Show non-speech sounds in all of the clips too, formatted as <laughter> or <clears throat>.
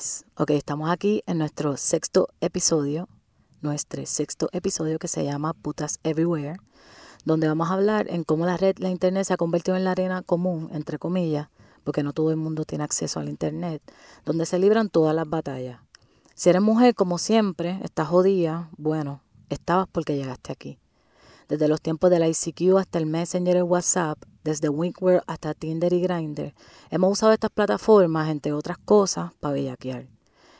Yes. Ok, estamos aquí en nuestro sexto episodio, nuestro sexto episodio que se llama Putas Everywhere, donde vamos a hablar en cómo la red, la internet se ha convertido en la arena común, entre comillas, porque no todo el mundo tiene acceso al internet, donde se libran todas las batallas. Si eres mujer, como siempre, estás jodida, bueno, estabas porque llegaste aquí. Desde los tiempos del ICQ hasta el Messenger y WhatsApp, desde Winkware hasta Tinder y Grindr, hemos usado estas plataformas, entre otras cosas, para bellaquear,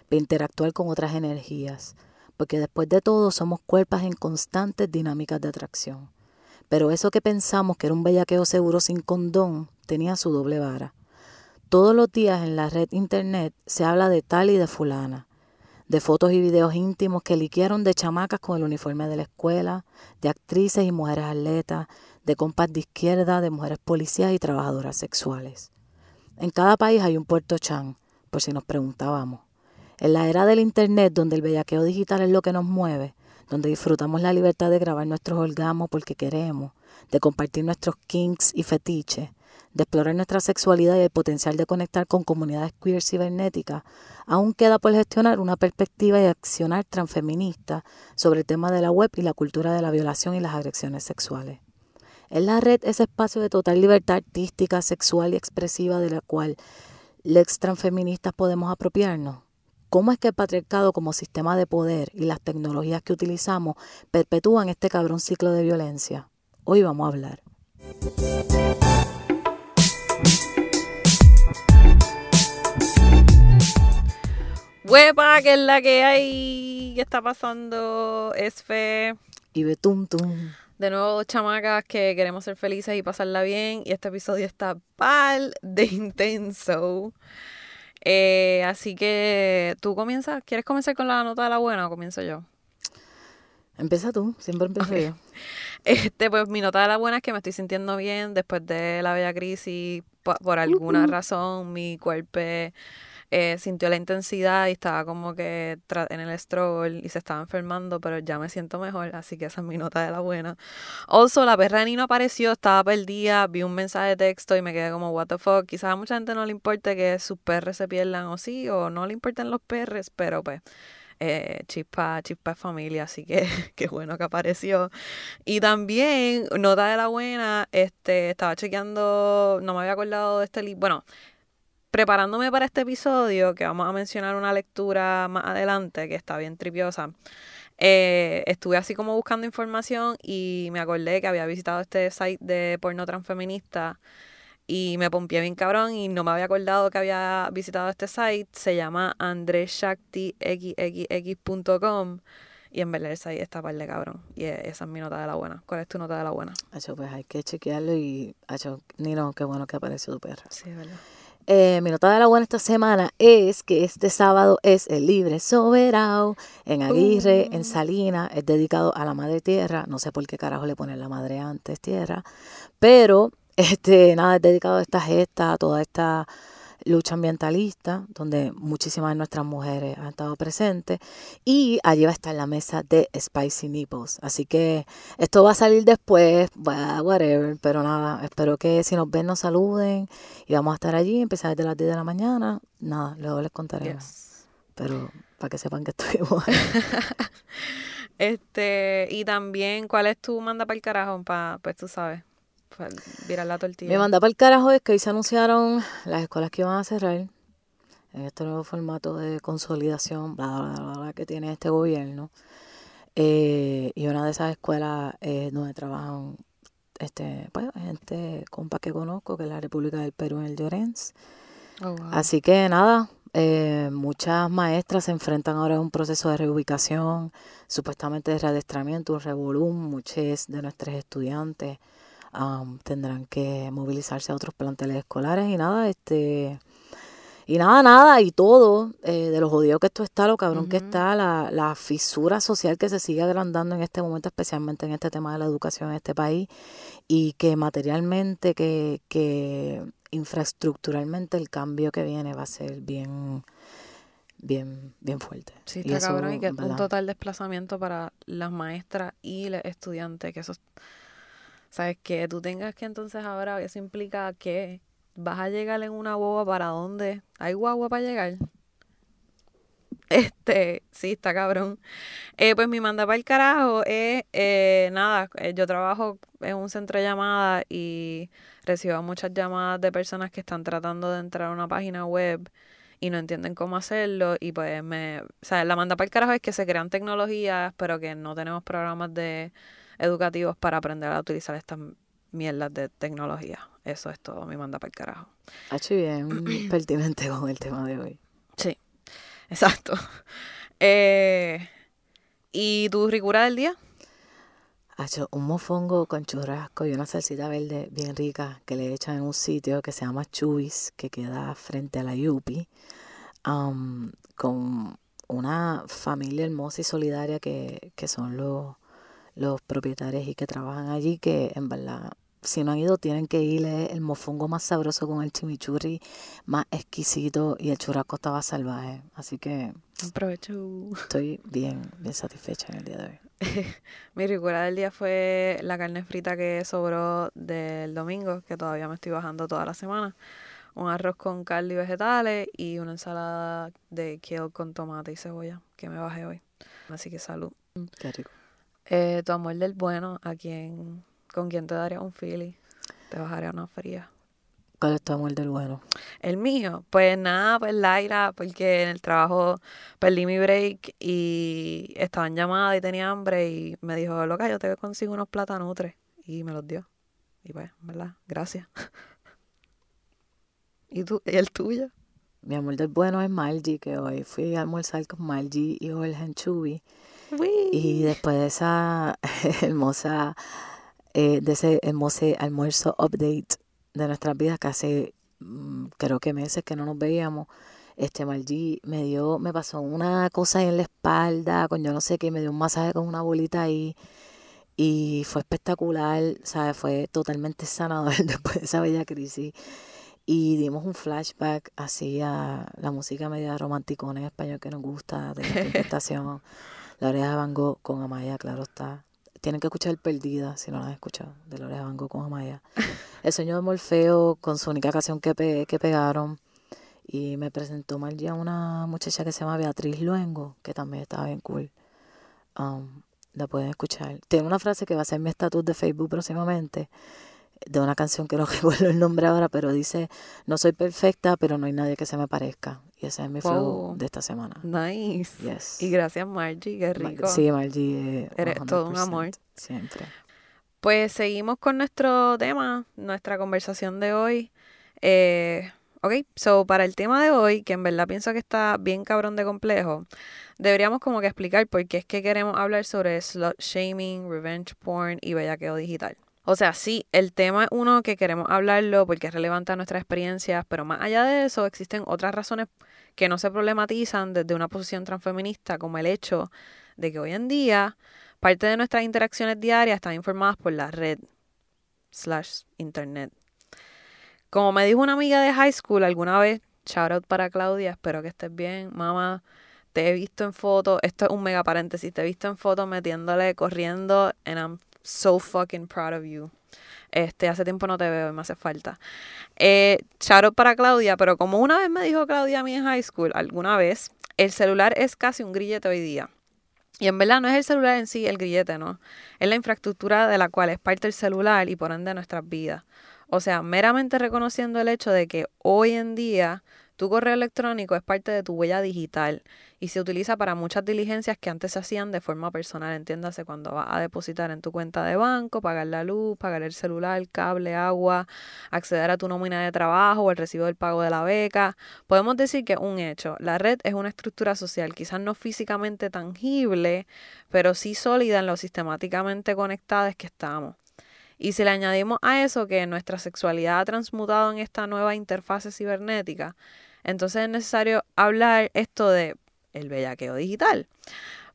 para interactuar con otras energías, porque después de todo somos cuerpos en constantes dinámicas de atracción. Pero eso que pensamos que era un bellaqueo seguro sin condón tenía su doble vara. Todos los días en la red internet se habla de tal y de fulana, de fotos y videos íntimos que liquearon de chamacas con el uniforme de la escuela, de actrices y mujeres atletas, de compas de izquierda, de mujeres policías y trabajadoras sexuales. En cada país hay un Puerto Chan, por si nos preguntábamos. En la era del Internet, donde el bellaqueo digital es lo que nos mueve, donde disfrutamos la libertad de grabar nuestros orgasmos porque queremos, de compartir nuestros kinks y fetiches, de explorar nuestra sexualidad y el potencial de conectar con comunidades queer cibernéticas, aún queda por gestionar una perspectiva y accionar transfeminista sobre el tema de la web y la cultura de la violación y las agresiones sexuales. Es la red ese espacio de total libertad artística, sexual y expresiva de la cual los transfeministas podemos apropiarnos. ¿Cómo es que el patriarcado como sistema de poder y las tecnologías que utilizamos perpetúan este cabrón ciclo de violencia? Hoy vamos a hablar. Huepa, que es la que hay. ¿Qué está pasando? Es fe. Y betum tum. De nuevo, chamacas que queremos ser felices y pasarla bien. Y este episodio está pal de intenso. Eh, así que tú comienzas. ¿Quieres comenzar con la nota de la buena o comienzo yo? Empieza tú, siempre empiezo yo. <laughs> Este, pues mi nota de la buena es que me estoy sintiendo bien después de la bella crisis. Por, por alguna razón, mi cuerpo eh, sintió la intensidad y estaba como que en el stroll y se estaba enfermando, pero ya me siento mejor, así que esa es mi nota de la buena. Also, la perra de Nino apareció, estaba perdida, vi un mensaje de texto y me quedé como, what the fuck. Quizás a mucha gente no le importe que sus perros se pierdan o sí, o no le importan los perros, pero pues eh, chispa, chispa familia, así que <laughs> qué bueno que apareció. Y también, nota de la buena, este, estaba chequeando, no me había acordado de este libro, bueno, preparándome para este episodio, que vamos a mencionar una lectura más adelante, que está bien tripiosa, eh, estuve así como buscando información y me acordé que había visitado este site de porno transfeminista y me pompié bien cabrón y no me había acordado que había visitado este site. Se llama andreshakti.xxx.com y en verdad el site está par de cabrón. Y esa es mi nota de la buena. ¿Cuál es tu nota de la buena? Hacho, pues hay que chequearlo y, Hacho, Nino, qué bueno que apareció tu perra. Sí, verdad. Eh, mi nota de la buena esta semana es que este sábado es el Libre Soberano en Aguirre, en Salina. Es dedicado a la madre tierra. No sé por qué carajo le ponen la madre antes tierra. Pero, <laughs> este, nada, es dedicado a esta gesta, a toda esta lucha ambientalista, donde muchísimas de nuestras mujeres han estado presentes. Y allí va a estar la mesa de Spicy Nipples. Así que esto va a salir después, whatever. Pero nada, espero que si nos ven nos saluden. Y vamos a estar allí, empezar desde las 10 de la mañana. Nada, luego les contaremos. Pero para que sepan que estuvimos <laughs> ahí. <laughs> este, y también, ¿cuál es tu manda para el carajo? Pa, pues tú sabes virar la tortilla. Me manda para el carajo es que hoy se anunciaron las escuelas que iban a cerrar en este nuevo formato de consolidación bla, bla, bla, que tiene este gobierno. Eh, y una de esas escuelas es donde trabajan este, pues, gente, compa que conozco, que es la República del Perú en el Llorens. Oh, Así que nada, eh, muchas maestras se enfrentan ahora a un proceso de reubicación, supuestamente de readestramiento, un revolum, muchos de nuestros estudiantes tendrán que movilizarse a otros planteles escolares y nada, este y nada, nada, y todo, eh, de lo jodido que esto está, lo cabrón que está, la, la fisura social que se sigue agrandando en este momento, especialmente en este tema de la educación en este país, y que materialmente, que, que infraestructuralmente el cambio que viene va a ser bien, bien, bien fuerte. Sí, está cabrón, y que un total desplazamiento para las maestras y los estudiantes, que eso ¿Sabes? Que tú tengas que entonces ahora, eso implica que vas a llegar en una boba para dónde? ¿Hay guagua para llegar? <laughs> Este, sí, está cabrón. Eh, pues mi manda para el carajo es, eh, nada, eh, yo trabajo en un centro de llamadas y recibo muchas llamadas de personas que están tratando de entrar a una página web y no entienden cómo hacerlo y pues me, o sea, la manda para el carajo es que se crean tecnologías, pero que no tenemos programas de educativos para aprender a utilizar estas mierdas de tecnología. Eso es todo, mi manda para el carajo. Ha hecho bien pertinente con el tema de hoy. Sí, exacto. Eh, ¿Y tu ricura del día? Ha hecho un mofongo con churrasco y una salsita verde bien rica que le echan en un sitio que se llama Chubis, que queda frente a la Yupi, um, con una familia hermosa y solidaria que, que son los, los propietarios y que trabajan allí, que en verdad si no han ido, tienen que ir. el mofongo más sabroso con el chimichurri más exquisito y el churrasco estaba salvaje. Así que. Aprovecho. Estoy bien, bien satisfecha en el día de hoy. Mi recuerda del día fue la carne frita que sobró del domingo, que todavía me estoy bajando toda la semana. Un arroz con carne y vegetales y una ensalada de kale con tomate y cebolla que me bajé hoy. Así que salud. Qué rico. Eh, tu amor del bueno, a quien ¿Con quién te daría un fili? Te bajaría una fría. ¿Cuál es tu amor del bueno? El mío, pues nada, pues Laira, porque en el trabajo perdí mi break y estaba en llamada y tenía hambre y me dijo, loca, yo te consigo unos platanutres y me los dio. Y pues, ¿verdad? Gracias. <laughs> ¿Y tú? ¿Y el tuyo? Mi amor del bueno es Margie, que hoy fui a almorzar con Margie y Jorge en Chubi. Y después de esa <laughs> hermosa eh, de ese hermoso almuerzo update de nuestras vidas, que hace mm, creo que meses que no nos veíamos. Este Margie me dio, me pasó una cosa en la espalda, con yo no sé qué, me dio un masaje con una bolita ahí y fue espectacular, ¿sabes? Fue totalmente sanador <laughs> después de esa bella crisis. Y dimos un flashback así a la música media romántica en español que nos gusta, de la <laughs> estación. La oreja de Van Gogh con Amaya, claro está tienen que escuchar Perdida, si no la han escuchado, de Lorea Van con Amaya. <laughs> El sueño de Morfeo, con su única canción que, que pegaron. Y me presentó mal ya una muchacha que se llama Beatriz Luengo, que también estaba bien cool. Um, la pueden escuchar. Tiene una frase que va a ser mi estatus de Facebook próximamente, de una canción que no <laughs> recuerdo el nombre ahora, pero dice, no soy perfecta, pero no hay nadie que se me parezca. Y ese es mi flow de esta semana. Nice. Y gracias, Margie, qué rico. Sí, Margie. Eh, Eres todo un amor. Siempre. Pues seguimos con nuestro tema, nuestra conversación de hoy. Eh, ok, so para el tema de hoy, que en verdad pienso que está bien cabrón de complejo, deberíamos como que explicar por qué es que queremos hablar sobre slut shaming, revenge porn y bellaqueo digital. O sea, sí, el tema es uno que queremos hablarlo porque es relevante a nuestras experiencias, pero más allá de eso existen otras razones que no se problematizan desde una posición transfeminista, como el hecho de que hoy en día parte de nuestras interacciones diarias están informadas por la red slash internet. Como me dijo una amiga de high school alguna vez, shout out para Claudia, espero que estés bien, mamá. Te he visto en fotos, esto es un mega paréntesis, te he visto en fotos metiéndole, corriendo, and I'm so fucking proud of you. Este, hace tiempo no te veo y me hace falta. Eh, shout para Claudia, pero como una vez me dijo Claudia a mí en high school, alguna vez, el celular es casi un grillete hoy día. Y en verdad no es el celular en sí el grillete, ¿no? Es la infraestructura de la cual es parte el celular y por ende nuestras vidas. O sea, meramente reconociendo el hecho de que hoy en día tu correo electrónico es parte de tu huella digital y se utiliza para muchas diligencias que antes se hacían de forma personal. Entiéndase cuando vas a depositar en tu cuenta de banco, pagar la luz, pagar el celular, cable, agua, acceder a tu nómina de trabajo o el recibo del pago de la beca. Podemos decir que un hecho. La red es una estructura social, quizás no físicamente tangible, pero sí sólida en lo sistemáticamente conectadas que estamos. Y si le añadimos a eso que nuestra sexualidad ha transmutado en esta nueva interfase cibernética, entonces es necesario hablar esto de el bellaqueo digital.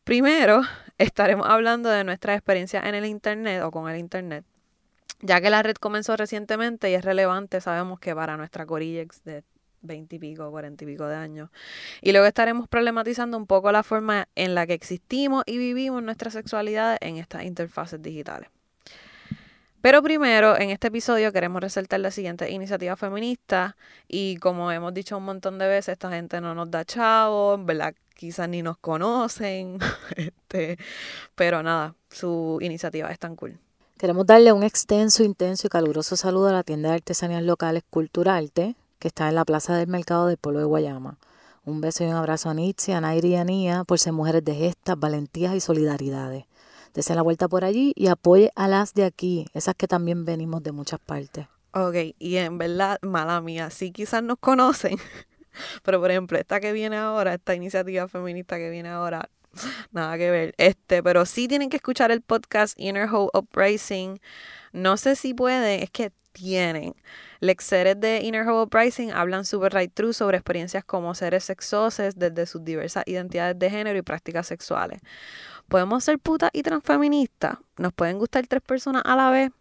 Primero, <laughs> estaremos hablando de nuestra experiencia en el Internet o con el Internet. Ya que la red comenzó recientemente y es relevante, sabemos que para nuestra Corillex de 20 y pico, 40 y pico de años. Y luego estaremos problematizando un poco la forma en la que existimos y vivimos nuestra sexualidad en estas interfaces digitales. Pero primero, en este episodio queremos resaltar la siguiente iniciativa feminista y como hemos dicho un montón de veces, esta gente no nos da chavo, ¿verdad? Quizás ni nos conocen, <laughs> este, pero nada, su iniciativa es tan cool. Queremos darle un extenso, intenso y caluroso saludo a la tienda de artesanías locales Culturarte, que está en la Plaza del Mercado del Pueblo de Guayama. Un beso y un abrazo a Nitsi, a Nairi y a Nia por ser mujeres de gestas, valentías y solidaridades. Dese la vuelta por allí y apoye a las de aquí, esas que también venimos de muchas partes. Ok, y en verdad, mala mía, sí quizás nos conocen, <laughs> pero por ejemplo, esta que viene ahora, esta iniciativa feminista que viene ahora, <laughs> nada que ver. Este, pero sí tienen que escuchar el podcast Inner Hope Uprising. No sé si pueden, es que tienen. Lectores de Inner Hope Uprising hablan super right true sobre experiencias como seres sexosos desde sus diversas identidades de género y prácticas sexuales. Podemos ser putas y transfeministas. Nos pueden gustar tres personas a la vez.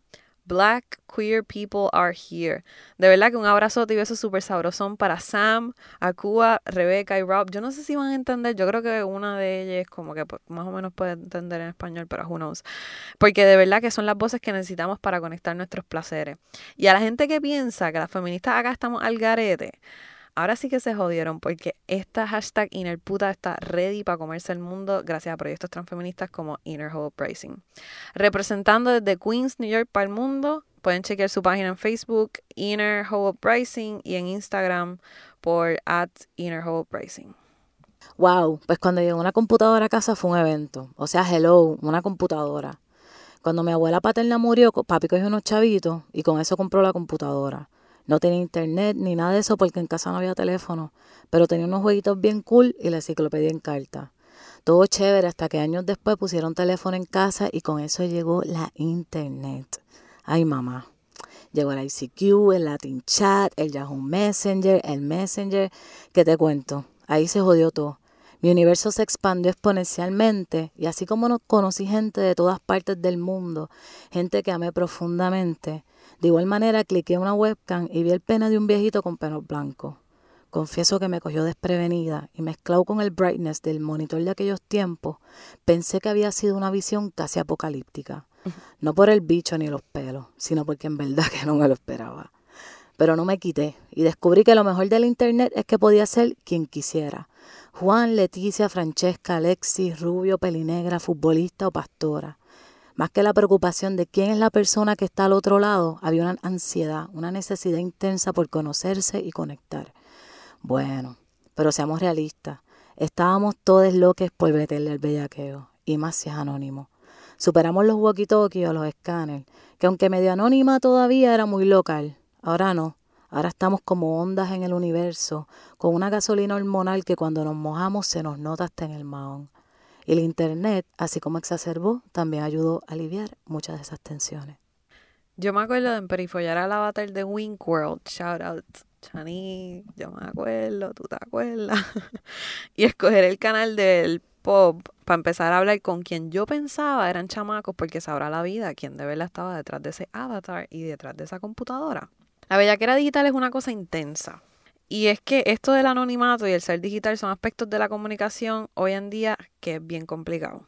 Black queer people are here. De verdad que un abrazo y beso súper sabrosón para Sam, Akua, Rebecca y Rob. Yo no sé si van a entender, yo creo que una de ellas como que pues, más o menos puede entender en español, pero who knows. Porque de verdad que son las voces que necesitamos para conectar nuestros placeres. Y a la gente que piensa que las feministas acá estamos al garete, Ahora sí que se jodieron porque esta hashtag InnerPuta está ready para comerse el mundo gracias a proyectos transfeministas como Inner Hope Uprising. Representando desde Queens, New York para el mundo, pueden chequear su página en Facebook, Inner Hope Uprising, y en Instagram por at. Wow, pues cuando llegó una computadora a casa fue un evento. O sea, hello, una computadora. Cuando mi abuela paterna murió, papi cogió unos chavitos y con eso compró la computadora. No tenía internet ni nada de eso porque en casa no había teléfono, pero tenía unos jueguitos bien cool y la enciclopedia en carta. Todo chévere hasta que años después pusieron teléfono en casa y con eso llegó la internet. Ay mamá. Llegó el ICQ, el Latin Chat, el Yahoo Messenger, el Messenger. ¿Qué te cuento? Ahí se jodió todo. Mi universo se expandió exponencialmente y así como conocí gente de todas partes del mundo, gente que amé profundamente, de igual manera, cliqué una webcam y vi el pene de un viejito con pelos blancos. Confieso que me cogió desprevenida y mezclado con el brightness del monitor de aquellos tiempos, pensé que había sido una visión casi apocalíptica. No por el bicho ni los pelos, sino porque en verdad que no me lo esperaba. Pero no me quité y descubrí que lo mejor del Internet es que podía ser quien quisiera. Juan, Leticia, Francesca, Alexis, Rubio, Pelinegra, futbolista o pastora. Más que la preocupación de quién es la persona que está al otro lado, había una ansiedad, una necesidad intensa por conocerse y conectar. Bueno, pero seamos realistas. Estábamos todos locos por meterle al bellaqueo, y más si es anónimo. Superamos los walkie-talkies o los escáneres, que aunque medio anónima todavía era muy local. Ahora no. Ahora estamos como ondas en el universo, con una gasolina hormonal que cuando nos mojamos se nos nota hasta en el mahón. Y el Internet, así como exacerbó, también ayudó a aliviar muchas de esas tensiones. Yo me acuerdo de emperifollar al avatar de Wink World, shout out Chani, yo me acuerdo, tú te acuerdas, <laughs> y escoger el canal del pop para empezar a hablar con quien yo pensaba eran chamacos porque sabrá la vida quién de verdad estaba detrás de ese avatar y detrás de esa computadora. La bellaquera digital es una cosa intensa. Y es que esto del anonimato y el ser digital son aspectos de la comunicación hoy en día que es bien complicado.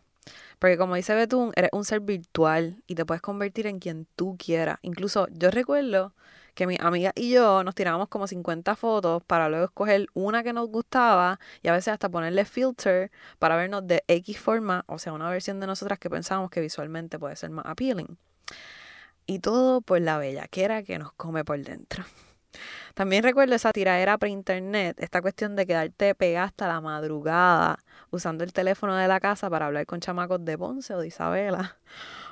Porque como dice Betún, eres un ser virtual y te puedes convertir en quien tú quieras. Incluso yo recuerdo que mi amiga y yo nos tirábamos como 50 fotos para luego escoger una que nos gustaba y a veces hasta ponerle filter para vernos de X forma, o sea, una versión de nosotras que pensábamos que visualmente puede ser más appealing. Y todo por la bellaquera que nos come por dentro. <laughs> También recuerdo esa tiradera pre-internet, esta cuestión de quedarte pegada hasta la madrugada usando el teléfono de la casa para hablar con chamacos de Ponce o de Isabela.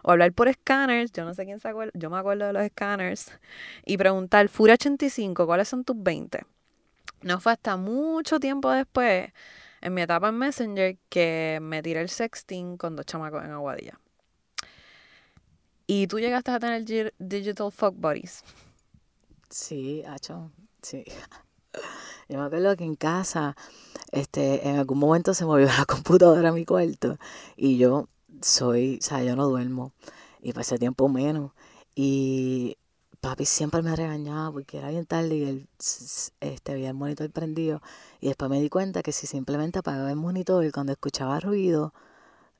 O hablar por scanners, yo no sé quién se acuerda, yo me acuerdo de los scanners. Y preguntar, Furia 85, ¿cuáles son tus 20? No fue hasta mucho tiempo después, en mi etapa en Messenger, que me tiré el sexting con dos chamacos en Aguadilla. Y tú llegaste a tener digital fuck buddies. Sí, hacho, sí. <laughs> Yo me acuerdo que en casa, este, en algún momento se movió <laughs> la computadora a mi cuarto y yo soy, o sea, yo no duermo y pasé tiempo menos y papi siempre me regañaba porque era bien tarde y él este, había el monitor prendido y después me di cuenta que si simplemente apagaba el monitor y cuando escuchaba ruido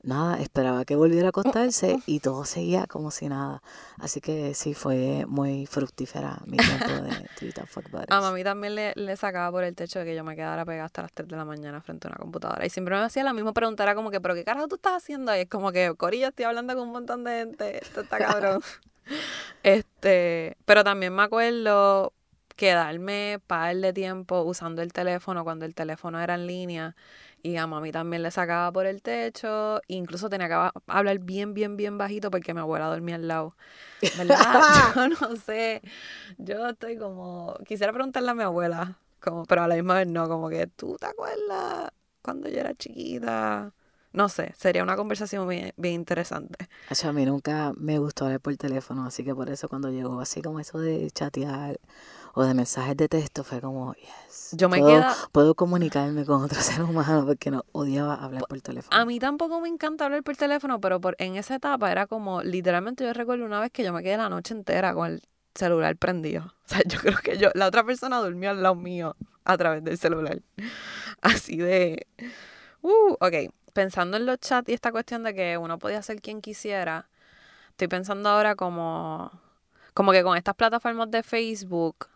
nada, esperaba que volviera a acostarse y todo seguía como si nada. Así que sí, fue muy fructífera mi tiempo de Twitter Fuck Buddies. A mami también le, le sacaba por el techo de que yo me quedara pegada hasta las 3 de la mañana frente a una computadora. Y siempre me hacía la misma pregunta, era como que, ¿pero qué carajo tú estás haciendo? Y es como que, Corillo, estoy hablando con un montón de gente, esto está cabrón. <laughs> este, pero también me acuerdo quedarme par de tiempo usando el teléfono cuando el teléfono era en línea y a mami también le sacaba por el techo. Incluso tenía que hablar bien, bien, bien bajito porque mi abuela dormía al lado. ¿Verdad? <laughs> <laughs> yo no sé. Yo estoy como. Quisiera preguntarle a mi abuela. Como, pero a la misma vez no, como que tú te acuerdas cuando yo era chiquita. No sé, sería una conversación bien, bien interesante. a mí nunca me gustó hablar por teléfono, así que por eso cuando llegó así como eso de chatear o de mensajes de texto fue como, Yo me puedo, queda... puedo comunicarme con otro <laughs> ser humano porque no odiaba hablar por teléfono. A mí tampoco me encanta hablar por teléfono, pero por, en esa etapa era como, literalmente yo recuerdo una vez que yo me quedé la noche entera con el celular prendido. <laughs> O sea, yo creo que yo, la otra persona durmió al lado mío a través del celular. <laughs> Así de... Uh, ok, pensando en los chats y esta cuestión de que uno podía ser quien quisiera, estoy pensando ahora como, como que con estas plataformas de Facebook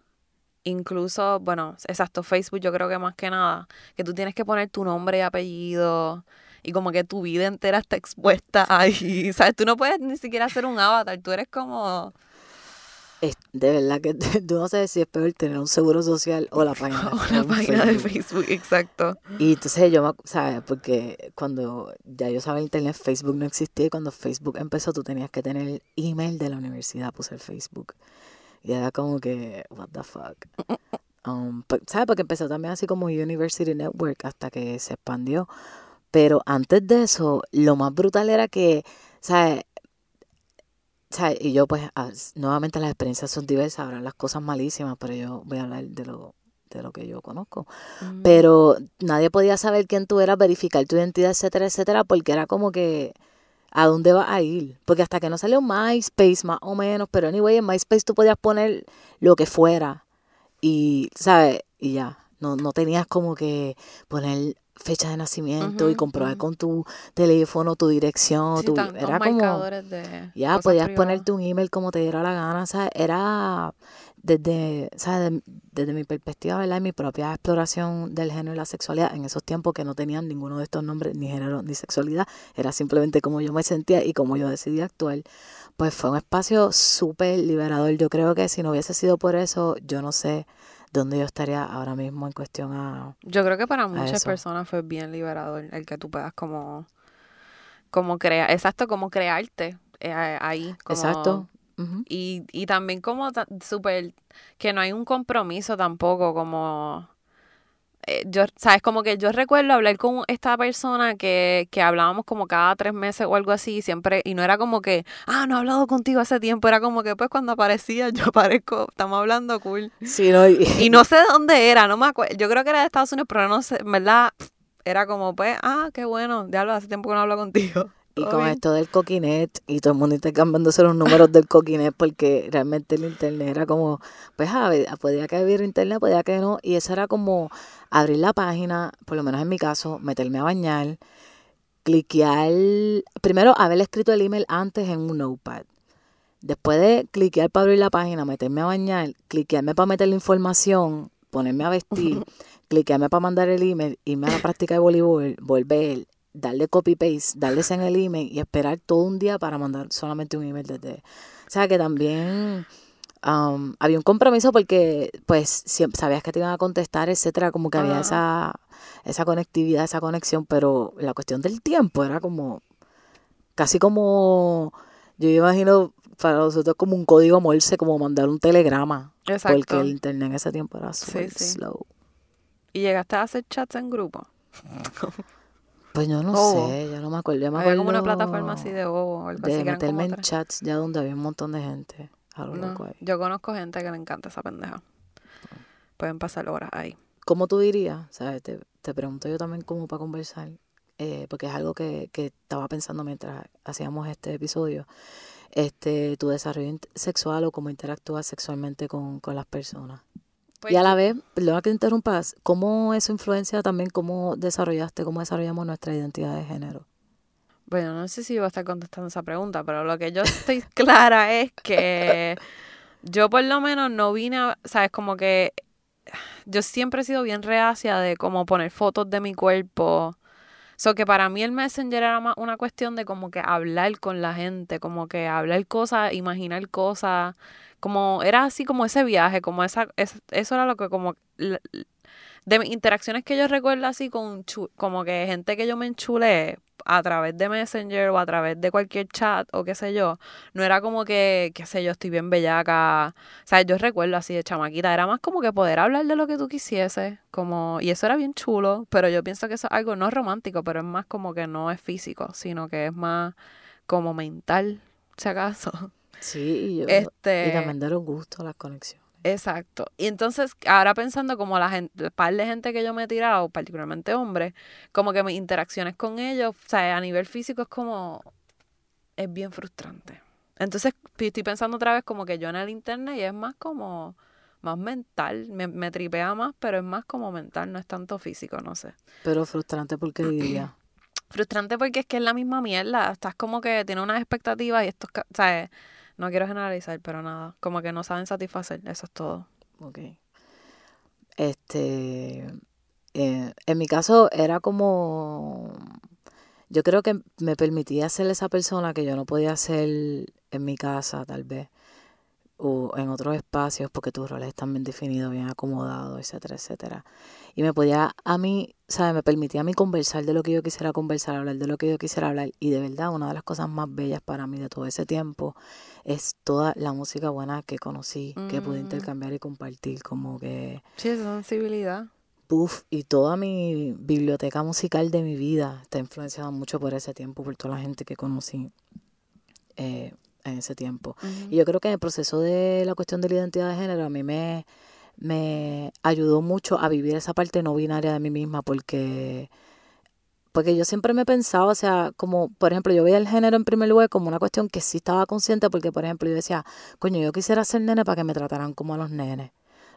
incluso, bueno, exacto, Facebook yo creo que más que nada, que tú tienes que poner tu nombre y apellido y como que tu vida entera está expuesta <laughs> ahí, ¿sabes? Tú no puedes ni siquiera hacer un avatar, tú eres como... de verdad que <laughs> tú no sabes si es peor tener un seguro social o la página, <laughs> o la página de Facebook, exacto. Y entonces yo, ¿sabes? Porque cuando ya yo sabía internet, Facebook no existía y cuando Facebook empezó tú tenías que tener el email de la universidad, puse el Facebook. Y era como que, what the fuck. Um, ¿Sabes? Porque empezó también así como University Network hasta que se expandió. Pero antes de eso, lo más brutal era que, ¿sabes? ¿sabes? Y yo pues, nuevamente las experiencias son diversas, habrá las cosas malísimas, pero yo voy a hablar de lo, de lo que yo conozco. Mm. Pero nadie podía saber quién tú eras, verificar tu identidad, etcétera, etcétera, porque era como que a dónde vas a ir. Porque hasta que no salió MySpace, más o menos, pero anyway, en MySpace tú podías poner lo que fuera. Y, ¿sabes? Y ya. No, no tenías como que poner fecha de nacimiento y comprobar con tu teléfono tu dirección. tu, era como. ya, podías ponerte un email como te diera la gana. ¿sabes? Era desde, ¿sabes? desde mi perspectiva, ¿verdad? En mi propia exploración del género y la sexualidad, en esos tiempos que no tenían ninguno de estos nombres, ni género ni sexualidad, era simplemente como yo me sentía y como yo decidí actuar, pues fue un espacio súper liberador. Yo creo que si no hubiese sido por eso, yo no sé dónde yo estaría ahora mismo en cuestión a... Yo creo que para muchas personas fue bien liberador el que tú puedas como, como crear, exacto, como crearte eh, ahí. exacto y, y también como súper, que no hay un compromiso tampoco, como... Eh, yo, sabes, como que yo recuerdo hablar con esta persona que, que hablábamos como cada tres meses o algo así, siempre, y no era como que, ah, no he hablado contigo hace tiempo, era como que pues cuando aparecía <laughs> yo aparezco, estamos hablando cool. Sí, no, y... y no sé de dónde era, no me acuerdo, yo creo que era de Estados Unidos, pero no sé, verdad, era como pues, ah, qué bueno, ya hace tiempo que no hablo contigo. Y con esto del coquinet y todo el mundo intercambiándose los números del coquinet porque realmente el internet era como, pues a ver, podía que hubiera internet, podía que no. Y eso era como abrir la página, por lo menos en mi caso, meterme a bañar, cliquear, primero haber escrito el email antes en un notepad. Después de cliquear para abrir la página, meterme a bañar, cliquearme para meter la información, ponerme a vestir, <laughs> cliquearme para mandar el email, irme a la práctica de voleibol, volver, darle copy-paste, darles en el email y esperar todo un día para mandar solamente un email desde... O sea que también um, había un compromiso porque pues sabías que te iban a contestar, etcétera, como que había esa, esa conectividad, esa conexión, pero la cuestión del tiempo era como casi como, yo imagino para nosotros como un código morse, como mandar un telegrama. Exacto. Porque el internet en ese tiempo era súper slow. ¿Y llegaste a hacer chats en grupo? Pues yo no sé, ya no me acuerdo. me había como una plataforma así de o algo de meterme en chats ya donde había un montón de gente. yo conozco gente que le encanta esa pendeja. Pueden pasar horas ahí. ¿Cómo tú dirías? ¿Sabes? Te, te pregunto yo también como para conversar, eh, porque es algo que, que estaba pensando mientras hacíamos este episodio. Este, tu desarrollo sexual o cómo interactúas sexualmente con, con las personas. Pues y a la vez, perdona que te interrumpas, ¿cómo eso influencia también cómo desarrollaste, cómo desarrollamos nuestra identidad de género? Bueno, no sé si voy a estar contestando esa pregunta, pero lo que yo estoy <laughs> clara es que yo por lo menos no vine a, sabes, como que yo siempre he sido bien reacia de como poner fotos de mi cuerpo. So que para mí el Messenger era más una cuestión de como que hablar con la gente, como que hablar cosas, imaginar cosas, como era así como ese viaje, como esa, eso era lo que como de interacciones que yo recuerdo así con como que gente que yo me enchulé a través de Messenger o a través de cualquier chat o qué sé yo, no era como que, qué sé yo, estoy bien bellaca. O sea, yo recuerdo así de chamaquita, era más como que poder hablar de lo que tú quisieses, como, y eso era bien chulo, pero yo pienso que eso es algo no romántico, pero es más como que no es físico, sino que es más como mental, si acaso. Sí, y, yo, este, y también de los gustos, las conexiones. Exacto. Y entonces, ahora pensando como la gente, el par de gente que yo me he tirado, particularmente hombres, como que mis interacciones con ellos, o sea, a nivel físico es como, es bien frustrante. Entonces, estoy pensando otra vez como que yo en el internet y es más como, más mental, me, me tripea más, pero es más como mental, no es tanto físico, no sé. Pero frustrante porque diría. <clears throat> frustrante porque es que es la misma mierda, estás como que tienes unas expectativas y esto, o sea, no quiero generalizar, pero nada. Como que no saben satisfacer. Eso es todo. Ok. Este. Eh, en mi caso era como. Yo creo que me permitía ser esa persona que yo no podía ser en mi casa, tal vez o en otros espacios porque tus roles están bien definidos, bien acomodados, etcétera, etcétera. Y me podía a mí, ¿sabes? Me permitía a mí conversar de lo que yo quisiera conversar, hablar de lo que yo quisiera hablar. Y de verdad, una de las cosas más bellas para mí de todo ese tiempo es toda la música buena que conocí, que pude mm. intercambiar y compartir, como que... Sí, esa sensibilidad. Puff, y toda mi biblioteca musical de mi vida está influenciada mucho por ese tiempo, por toda la gente que conocí. Eh, en ese tiempo. Y yo creo que en el proceso de la cuestión de la identidad de género a mí me, me ayudó mucho a vivir esa parte no binaria de mí misma porque porque yo siempre me pensaba, o sea, como, por ejemplo, yo veía el género en primer lugar como una cuestión que sí estaba consciente, porque, por ejemplo, yo decía, coño, yo quisiera ser nene para que me trataran como a los nenes.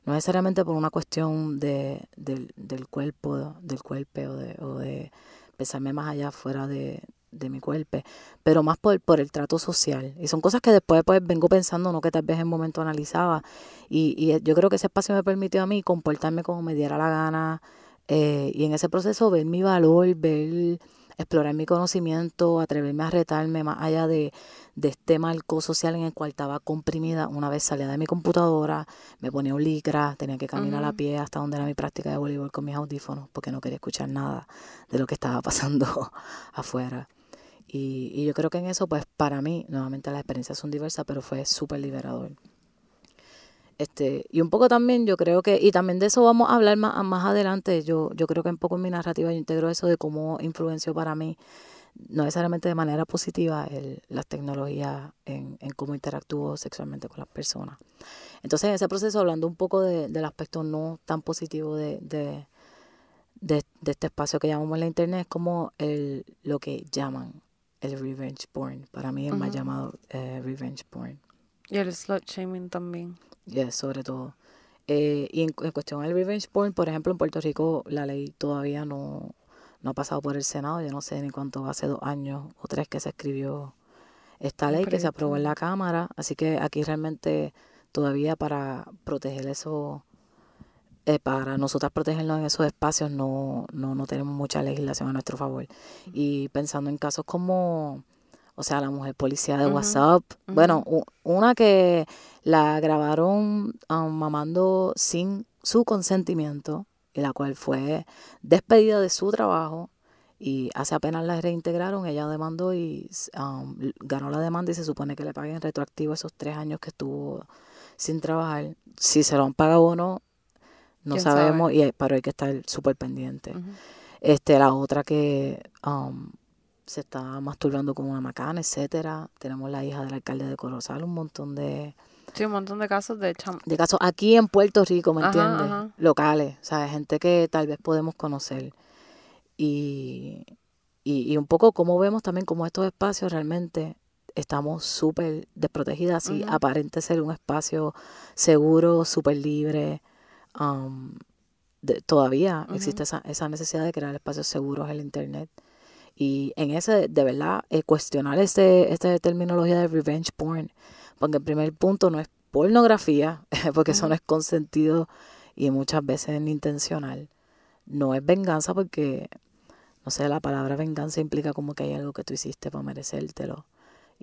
No necesariamente por una cuestión de, del, del cuerpo, del cuerpo o de, o de pensarme más allá fuera de, de mi cuerpo, pero más por, por el trato social. Y son cosas que después pues vengo pensando, no que tal vez en momento analizaba. Y, y yo creo que ese espacio me permitió a mí comportarme como me diera la gana eh, y en ese proceso ver mi valor, ver explorar mi conocimiento, atreverme a retarme más allá de, de este marco social en el cual estaba comprimida. Una vez salía de mi computadora, me ponía un licra, tenía que caminar a pie hasta donde era mi práctica de voleibol con mis audífonos porque no quería escuchar nada de lo que estaba <laughs> pasando afuera. Y, y yo creo que en eso, pues para mí, nuevamente las experiencias son diversas, pero fue súper liberador. Este, y un poco también yo creo que, y también de eso vamos a hablar más, más adelante, yo, yo creo que un poco en mi narrativa yo integro eso de cómo influenció para mí, no necesariamente de manera positiva, el, las tecnologías en, cómo interactúo sexualmente con las personas. Entonces en ese proceso, hablando un poco de, del aspecto no tan positivo de, de, de, este espacio que llamamos la internet, es como el, lo que llaman el revenge porn. Para mí es más llamado eh, revenge porn. Y el slut shaming también. Yes, sobre todo. Eh, y en, cuestión del revenge porn, por ejemplo, en Puerto Rico la ley todavía no, no ha pasado por el Senado. Yo no sé ni cuánto, hace dos años o tres que se escribió esta ley que se aprobó en la Cámara. Así que aquí realmente todavía para proteger eso eh, para nosotras protegernos en esos espacios no, no, no tenemos mucha legislación a nuestro favor. Y pensando en casos como, o sea, la mujer policía de WhatsApp, bueno, una que la grabaron um, mamando sin su consentimiento, y la cual fue despedida de su trabajo y hace apenas la reintegraron, ella demandó y um, ganó la demanda y se supone que le paguen retroactivo esos tres años que estuvo sin trabajar. Si se lo han pagado o no, no sabemos, y, pero hay que estar súper pendiente. este La otra que um, se está masturbando con una macana, etcétera. Tenemos la hija del alcalde de Corozal, un montón de... Sí, un montón de casos de De casos aquí en Puerto Rico, ¿me entiendes? Locales, o sea, gente que tal vez podemos conocer. Y, y, un poco como vemos también como estos espacios realmente estamos súper desprotegidas y aparente ser un espacio seguro, súper libre, Um, todavía existe esa, esa necesidad de crear espacios seguros en el Internet. Y en ese, de verdad, eh, cuestionar este, esta terminología de revenge porn, porque el primer punto no es pornografía, <laughs> porque eso no es consentido y muchas veces es intencional. No es venganza porque, no sé, la palabra venganza implica como que hay algo que tú hiciste para merecértelo.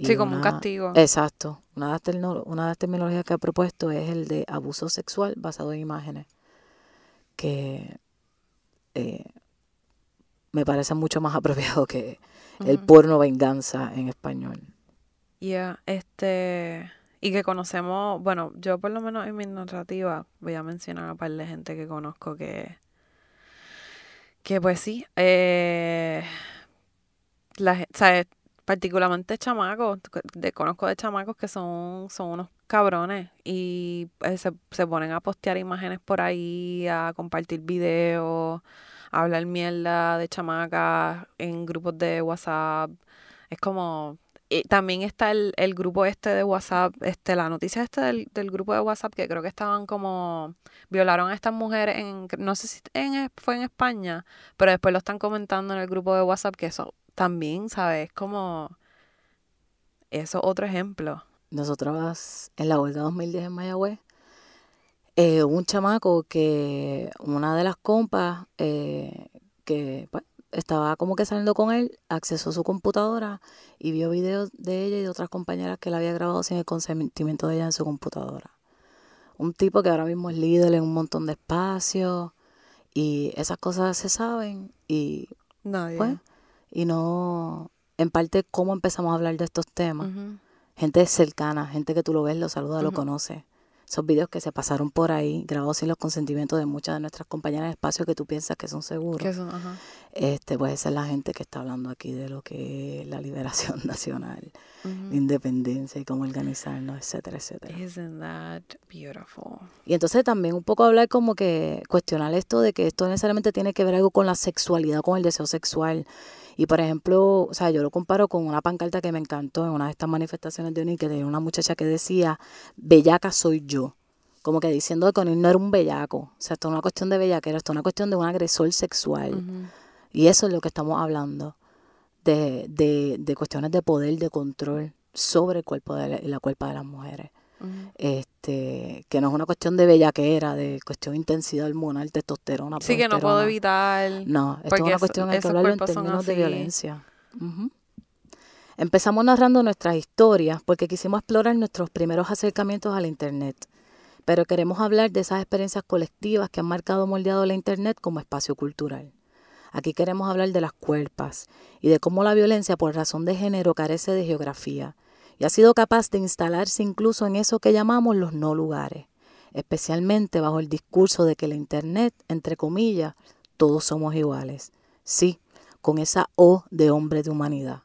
Sí, como un castigo. Exacto. Una de, las una de las terminologías que he propuesto es el de abuso sexual basado en imágenes, que eh, me parece mucho más <laughs> apropiado que el porno venganza en español. Ya, este, y que conocemos, bueno, yo por lo menos en mi narrativa voy a mencionar a un par de gente que conozco que, que pues sí, eh. Particularmente chamacos, de, conozco de chamacos que son, son unos cabrones y eh, se, se ponen a postear imágenes por ahí, a compartir videos, hablar mierda de chamacas en grupos de WhatsApp. Es como... Y también está el, el grupo este de WhatsApp, este, la noticia este del, del grupo de WhatsApp que creo que estaban como violaron a estas mujeres en, no sé si en, fue en España, pero después lo están comentando en el grupo de WhatsApp que eso también, ¿sabes? Como eso otro ejemplo. Nosotros en la huelga 2010 en Mayagüez eh, un chamaco que una de las compas eh, que pues, estaba como que saliendo con él, accesó su computadora y vio videos de ella y de otras compañeras que la había grabado sin el consentimiento de ella en su computadora. Un tipo que ahora mismo es líder en un montón de espacios y esas cosas se saben y Nadie. Pues, y no en parte cómo empezamos a hablar de estos temas. Gente cercana, gente que tú lo ves, lo saluda, lo conoce esos videos que se pasaron por ahí, grabados sin los consentimientos de muchas de nuestras compañeras de espacio que tú piensas que son seguros. Este, pues esa es la gente que está hablando aquí de lo que es la liberación <laughs> nacional, la independencia y cómo organizarnos, etcétera, etcétera. Isn't that beautiful? Y entonces también un poco hablar como que cuestionar esto de que esto necesariamente tiene que ver algo con la sexualidad, con el deseo sexual. Y por ejemplo, o sea, yo lo comparo con una pancarta que me encantó en una de estas manifestaciones de ONI, que tenía una muchacha que decía, bellaca soy yo. Como que diciendo que no era un bellaco. O sea, esto es una cuestión de bellaquera, esto es una cuestión de un agresor sexual. Y eso es lo que estamos hablando. De, de, de cuestiones de poder, de control sobre el cuerpo de la, cuerpo de las mujeres este que no es una cuestión de bellaquera, de cuestión de intensidad hormonal, testosterona. Sí, que no puedo evitar. No, esto es una cuestión de hablarlo en términos de violencia. Empezamos narrando nuestras historias porque quisimos explorar nuestros primeros acercamientos a la Internet, pero queremos hablar de esas experiencias colectivas que han marcado moldeado la Internet como espacio cultural. Aquí queremos hablar de las cuerpas y de cómo la violencia por razón de género carece de geografía y ha sido capaz de instalarse incluso en eso que llamamos los no lugares, especialmente bajo el discurso de que la Internet, entre comillas, todos somos iguales. Sí, con esa O de hombre de humanidad.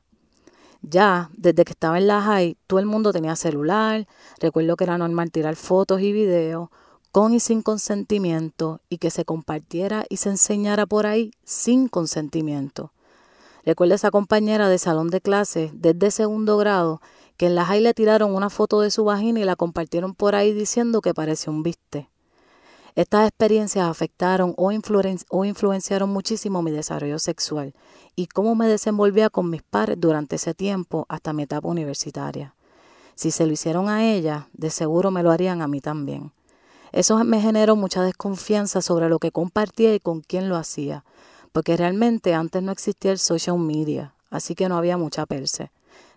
Ya, desde que estaba en la high, todo el mundo tenía celular, recuerdo que era normal tirar fotos y videos, con y sin consentimiento, y que se compartiera y se enseñara por ahí sin consentimiento. Recuerdo esa compañera de salón de clases desde segundo grado que en la JAI le tiraron una foto de su vagina y la compartieron por ahí diciendo que parecía un viste. Estas experiencias afectaron o, o influenciaron muchísimo mi desarrollo sexual y cómo me desenvolvía con mis padres durante ese tiempo hasta mi etapa universitaria. Si se lo hicieron a ella, de seguro me lo harían a mí también. Eso me generó mucha desconfianza sobre lo que compartía y con quién lo hacía, porque realmente antes no existía el social media, así que no había mucha perse.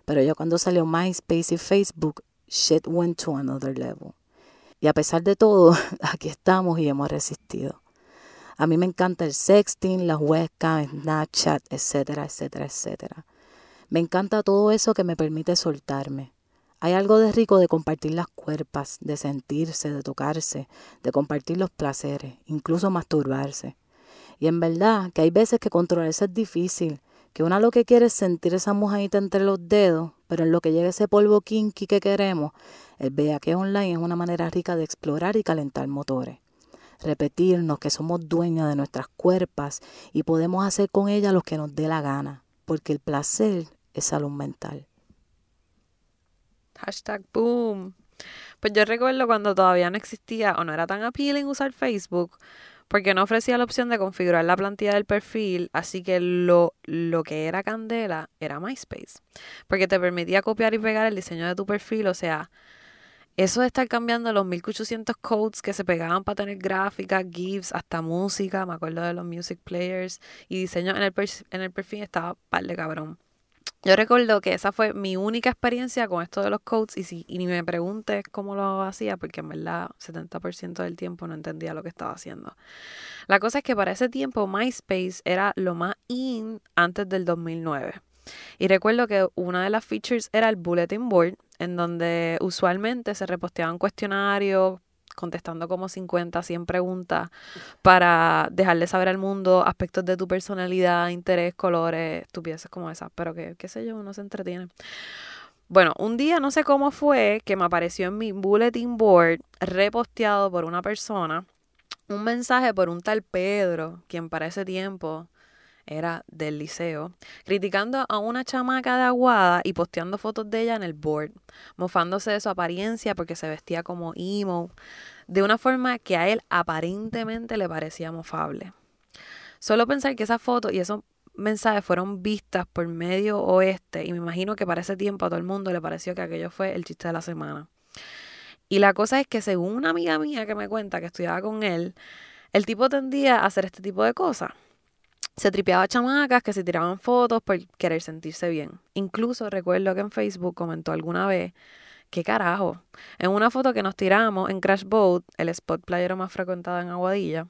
Pero ya cuando salió MySpace y Facebook, shit went to another level. Y a pesar de todo, <laughs> aquí estamos y hemos resistido. A mí me encanta el sexting, las webcams, Snapchat, etcétera, etcétera, etcétera. Me encanta todo eso que me permite soltarme. Hay algo de rico de compartir las cuerpas, de sentirse, de tocarse, de compartir los placeres, incluso masturbarse. Y en verdad que hay veces que controlarse es difícil, que una lo que quiere es sentir esa mojadita entre los dedos, pero en lo que llega ese polvo kinky que queremos, el que online es una manera rica de explorar y calentar motores. Repetirnos que somos dueñas de nuestras cuerpas y podemos hacer con ellas lo que nos dé la gana, porque el placer es salud mental. Hashtag boom. Pues yo recuerdo cuando todavía no existía o no era tan appealing usar Facebook, porque no ofrecía la opción de configurar la plantilla del perfil, así que lo, lo que era Candela era MySpace, porque te permitía copiar y pegar el diseño de tu perfil, o sea, eso de estar cambiando los 1800 codes que se pegaban para tener gráficas, GIFs, hasta música, me acuerdo de los music players y diseño en el, en el perfil estaba par de cabrón. Yo recuerdo que esa fue mi única experiencia con esto de los codes y, si, y ni me preguntes cómo lo hacía porque en verdad 70% del tiempo no entendía lo que estaba haciendo. La cosa es que para ese tiempo MySpace era lo más in antes del 2009. Y recuerdo que una de las features era el bulletin board, en donde usualmente se reposteaban cuestionarios contestando como 50, 100 preguntas para dejarle saber al mundo aspectos de tu personalidad, interés, colores, estupideces como esas, pero que, qué sé yo, uno se entretiene. Bueno, un día no sé cómo fue que me apareció en mi bulletin board reposteado por una persona un mensaje por un tal Pedro, quien para ese tiempo era del liceo, criticando a una chamaca de Aguada y posteando fotos de ella en el board, mofándose de su apariencia porque se vestía como emo, de una forma que a él aparentemente le parecía mofable. Solo pensar que esa foto y esos mensajes fueron vistas por medio oeste y me imagino que para ese tiempo a todo el mundo le pareció que aquello fue el chiste de la semana. Y la cosa es que según una amiga mía que me cuenta que estudiaba con él, el tipo tendía a hacer este tipo de cosas se tripeaba chamacas que se tiraban fotos por querer sentirse bien. Incluso recuerdo que en Facebook comentó alguna vez, ¿qué carajo? En una foto que nos tiramos en Crash Boat, el spot playero más frecuentado en Aguadilla,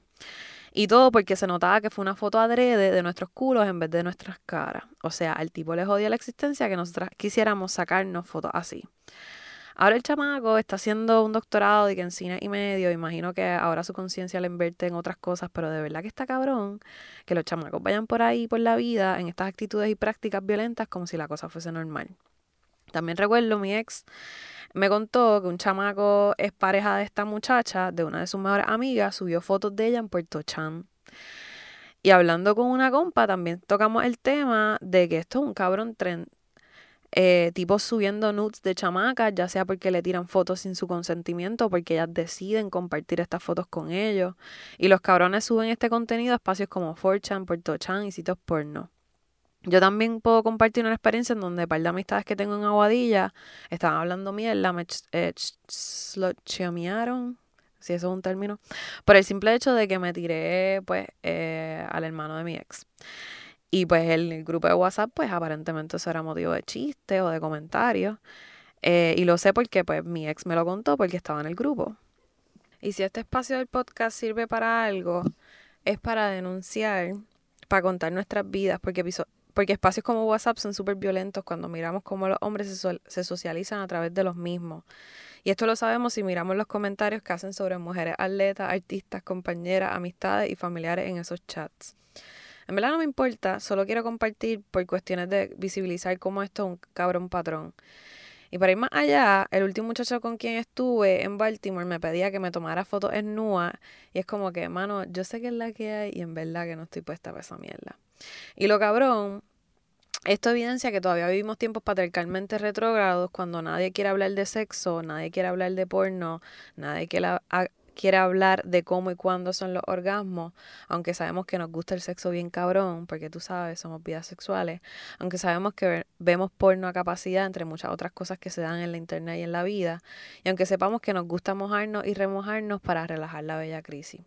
y todo porque se notaba que fue una foto adrede de nuestros culos en vez de nuestras caras. O sea, al tipo le jodía la existencia que nosotras quisiéramos sacarnos fotos así. Ahora el chamaco está haciendo un doctorado de que en cine y medio. Imagino que ahora su conciencia le invierte en otras cosas, pero de verdad que está cabrón que los chamacos vayan por ahí, por la vida, en estas actitudes y prácticas violentas como si la cosa fuese normal. También recuerdo, mi ex me contó que un chamaco es pareja de esta muchacha, de una de sus mejores amigas, subió fotos de ella en Puerto Chan. Y hablando con una compa, también tocamos el tema de que esto es un cabrón tren eh, tipos subiendo nudes de chamacas, ya sea porque le tiran fotos sin su consentimiento porque ellas deciden compartir estas fotos con ellos. Y los cabrones suben este contenido a espacios como 4chan, Puerto-chan y sitios porno. Yo también puedo compartir una experiencia en donde par de amistades que tengo en Aguadilla estaban hablando mierda, me eh, si eso es un término, por el simple hecho de que me tiré pues eh, al hermano de mi ex. Y pues el, grupo de WhatsApp, pues aparentemente eso era motivo de chiste o de comentarios. Eh, y lo sé porque pues mi ex me lo contó porque estaba en el grupo. Y si este espacio del podcast sirve para algo, es para denunciar, para contar nuestras vidas, porque, porque espacios como WhatsApp son súper violentos cuando miramos cómo los hombres se, se socializan a través de los mismos. Y esto lo sabemos si miramos los comentarios que hacen sobre mujeres atletas, artistas, compañeras, amistades y familiares en esos chats. En verdad no me importa, solo quiero compartir por cuestiones de visibilizar cómo esto es un cabrón patrón. Y para ir más allá, el último muchacho con quien estuve en Baltimore me pedía que me tomara fotos en nua y es como que, mano, yo sé que es la que hay y en verdad que no estoy puesta para esa mierda. Y lo cabrón, esto evidencia que todavía vivimos tiempos patriarcalmente retrógrados cuando nadie quiere hablar de sexo, nadie quiere hablar de porno, nadie quiere quiere hablar de cómo y cuándo son los orgasmos, aunque sabemos que nos gusta el sexo bien cabrón, porque tú sabes, somos vidas sexuales, aunque sabemos que vemos porno a capacidad, entre muchas otras cosas que se dan en la internet y en la vida, y aunque sepamos que nos gusta mojarnos y remojarnos para relajar la bella crisis.